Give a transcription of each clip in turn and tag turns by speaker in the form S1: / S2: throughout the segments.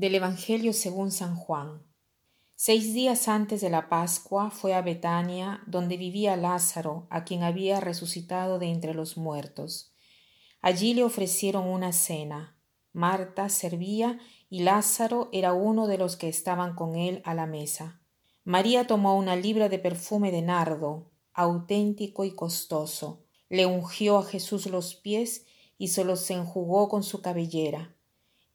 S1: Del Evangelio según San Juan. Seis días antes de la Pascua fue a Betania, donde vivía Lázaro, a quien había resucitado de entre los muertos. Allí le ofrecieron una cena. Marta servía y Lázaro era uno de los que estaban con él a la mesa. María tomó una libra de perfume de nardo, auténtico y costoso, le ungió a Jesús los pies y se los enjugó con su cabellera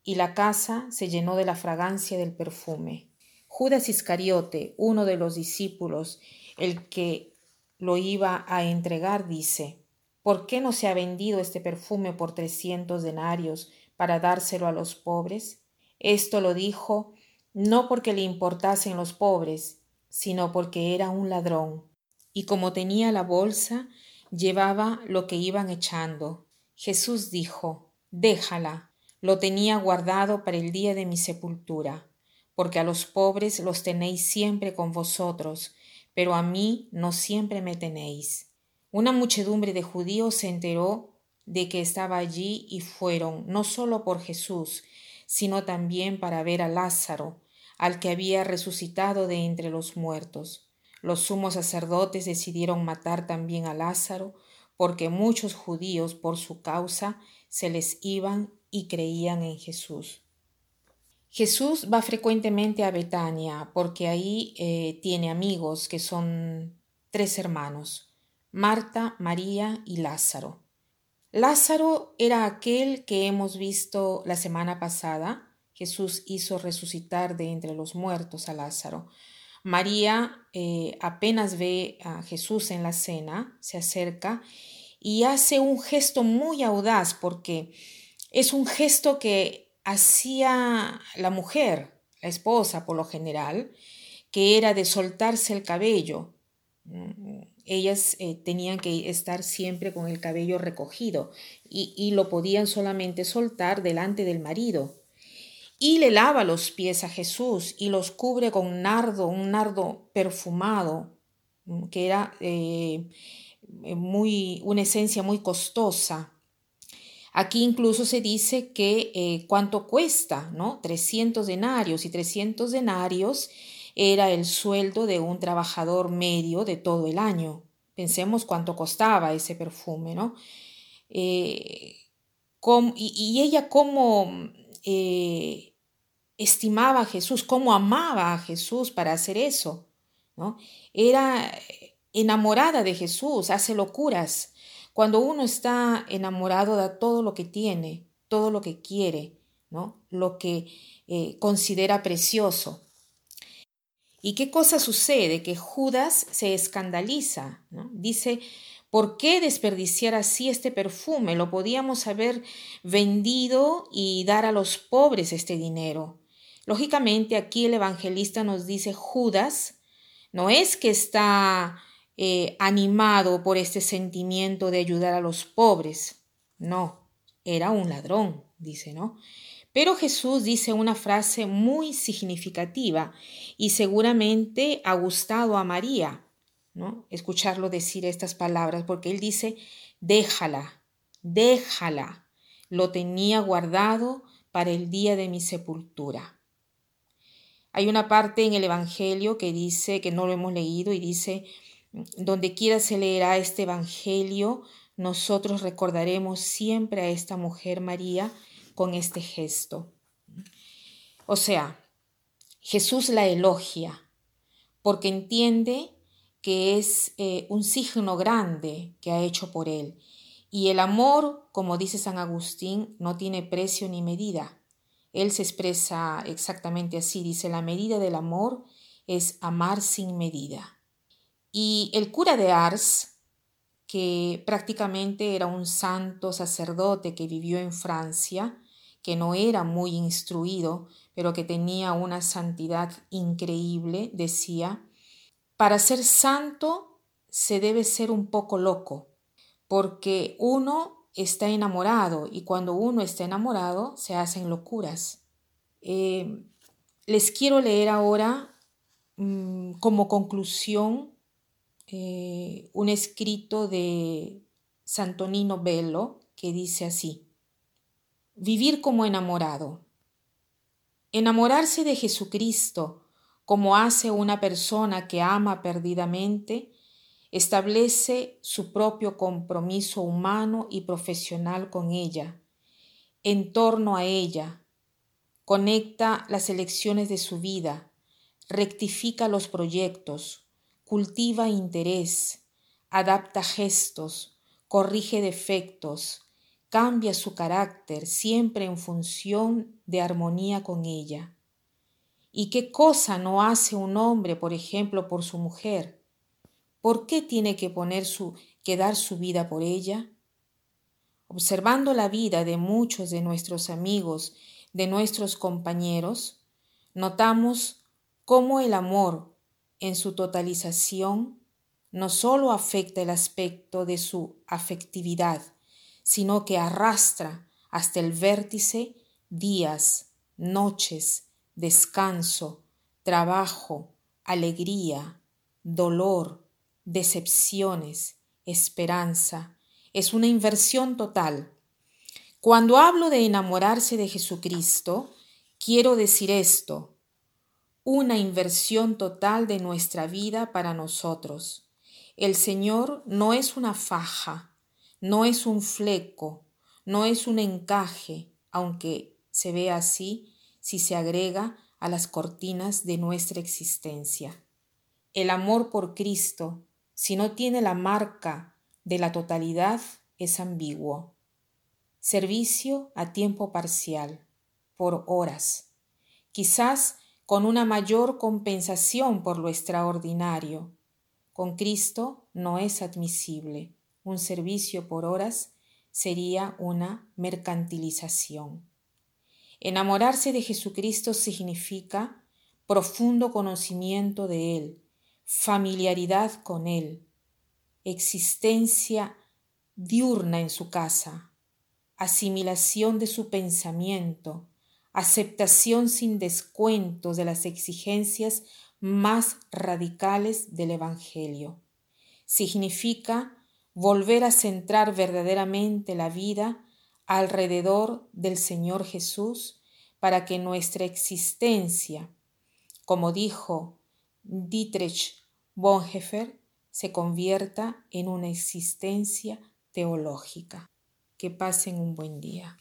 S1: y la casa se llenó de la fragancia del perfume. Judas Iscariote, uno de los discípulos, el que lo iba a entregar, dice, ¿por qué no se ha vendido este perfume por trescientos denarios para dárselo a los pobres? Esto lo dijo no porque le importasen los pobres, sino porque era un ladrón, y como tenía la bolsa, llevaba lo que iban echando. Jesús dijo, Déjala, lo tenía guardado para el día de mi sepultura, porque a los pobres los tenéis siempre con vosotros, pero a mí no siempre me tenéis. Una muchedumbre de judíos se enteró de que estaba allí y fueron no solo por Jesús, sino también para ver a Lázaro, al que había resucitado de entre los muertos. Los sumos sacerdotes decidieron matar también a Lázaro, porque muchos judíos por su causa se les iban y creían en Jesús. Jesús va frecuentemente a Betania porque ahí eh, tiene amigos que son tres hermanos, Marta, María y Lázaro. Lázaro era aquel que hemos visto la semana pasada. Jesús hizo resucitar de entre los muertos a Lázaro. María eh, apenas ve a Jesús en la cena, se acerca y hace un gesto muy audaz porque es un gesto que hacía la mujer, la esposa por lo general, que era de soltarse el cabello. Mm, ellas eh, tenían que estar siempre con el cabello recogido y, lo podían solamente soltar delante del marido. Y le lava los pies a Jesús y los cubre con nardo, un nardo perfumado, mm, que era eh, muy, una esencia muy costosa. Aquí incluso se dice que eh, cuánto cuesta, ¿no? 300 denarios y 300 denarios era el sueldo de un trabajador medio de todo el año. Pensemos cuánto costaba ese perfume, ¿no? Eh, y, ella cómo eh, estimaba a Jesús, cómo amaba a Jesús para hacer eso, ¿no? Era enamorada de Jesús, hace locuras cuando uno está enamorado de todo lo que tiene, todo lo que quiere, ¿no? lo que eh, considera precioso. ¿Y qué cosa sucede? Que Judas se escandaliza, dice, ¿por qué desperdiciar así este perfume? Lo podíamos haber vendido y dar a los pobres este dinero. Lógicamente aquí el evangelista nos dice, Judas no es que está eh, animado por este sentimiento de ayudar a los pobres. No, era un ladrón, dice, ¿no? Pero Jesús dice una frase muy significativa y seguramente ha gustado a María, ¿no? Escucharlo decir estas palabras, porque él dice, déjala, déjala, lo tenía guardado para el día de mi sepultura. Hay una parte en el Evangelio que dice, que no lo hemos leído, y dice, donde quiera se leerá este Evangelio, nosotros recordaremos siempre a esta mujer María con este gesto. O sea, Jesús la elogia porque entiende que es eh, un signo grande que ha hecho por él. Y el amor, como dice San Agustín, no tiene precio ni medida. Él se expresa exactamente así, dice, la medida del amor es amar sin medida. Y el cura de Ars, que prácticamente era un santo sacerdote que vivió en Francia, que no era muy instruido, pero que tenía una santidad increíble, decía, para ser santo se debe ser un poco loco, porque uno está enamorado y cuando uno está enamorado se hacen locuras. Eh, les quiero leer ahora mm, como conclusión eh, un escrito de Santonino Bello que dice así, vivir como enamorado. Enamorarse de Jesucristo, como hace una persona que ama perdidamente, establece su propio compromiso humano y profesional con ella, en torno a ella, conecta las elecciones de su vida, rectifica los proyectos, cultiva interés, adapta gestos, corrige defectos, cambia su carácter siempre en función de armonía con ella. ¿Y qué cosa no hace un hombre, por ejemplo, por su mujer? ¿Por qué tiene que poner su que dar su vida por ella? Observando la vida de muchos de nuestros amigos, de nuestros compañeros, notamos cómo el amor en su totalización no solo afecta el aspecto de su afectividad, sino que arrastra hasta el vértice días, noches, descanso, trabajo, alegría, dolor, decepciones, esperanza. Es una inversión total. Cuando hablo de enamorarse de Jesucristo, quiero decir esto, una inversión total de nuestra vida para nosotros. El Señor no es una faja, no es un fleco, no es un encaje, aunque se ve así si se agrega a las cortinas de nuestra existencia. El amor por Cristo, si no tiene la marca de la totalidad, es ambiguo. Servicio a tiempo parcial, por horas, quizás con una mayor compensación por lo extraordinario. Con Cristo no es admisible. Un servicio por horas sería una mercantilización. Enamorarse de Jesucristo significa profundo conocimiento de Él, familiaridad con Él, existencia diurna en su casa, asimilación de su pensamiento, aceptación sin descuentos de las exigencias más radicales del Evangelio. Significa volver a centrar verdaderamente la vida alrededor del Señor Jesús para que nuestra existencia, como dijo Dietrich Bonhoeffer, se convierta en una existencia teológica. Que pasen un buen día.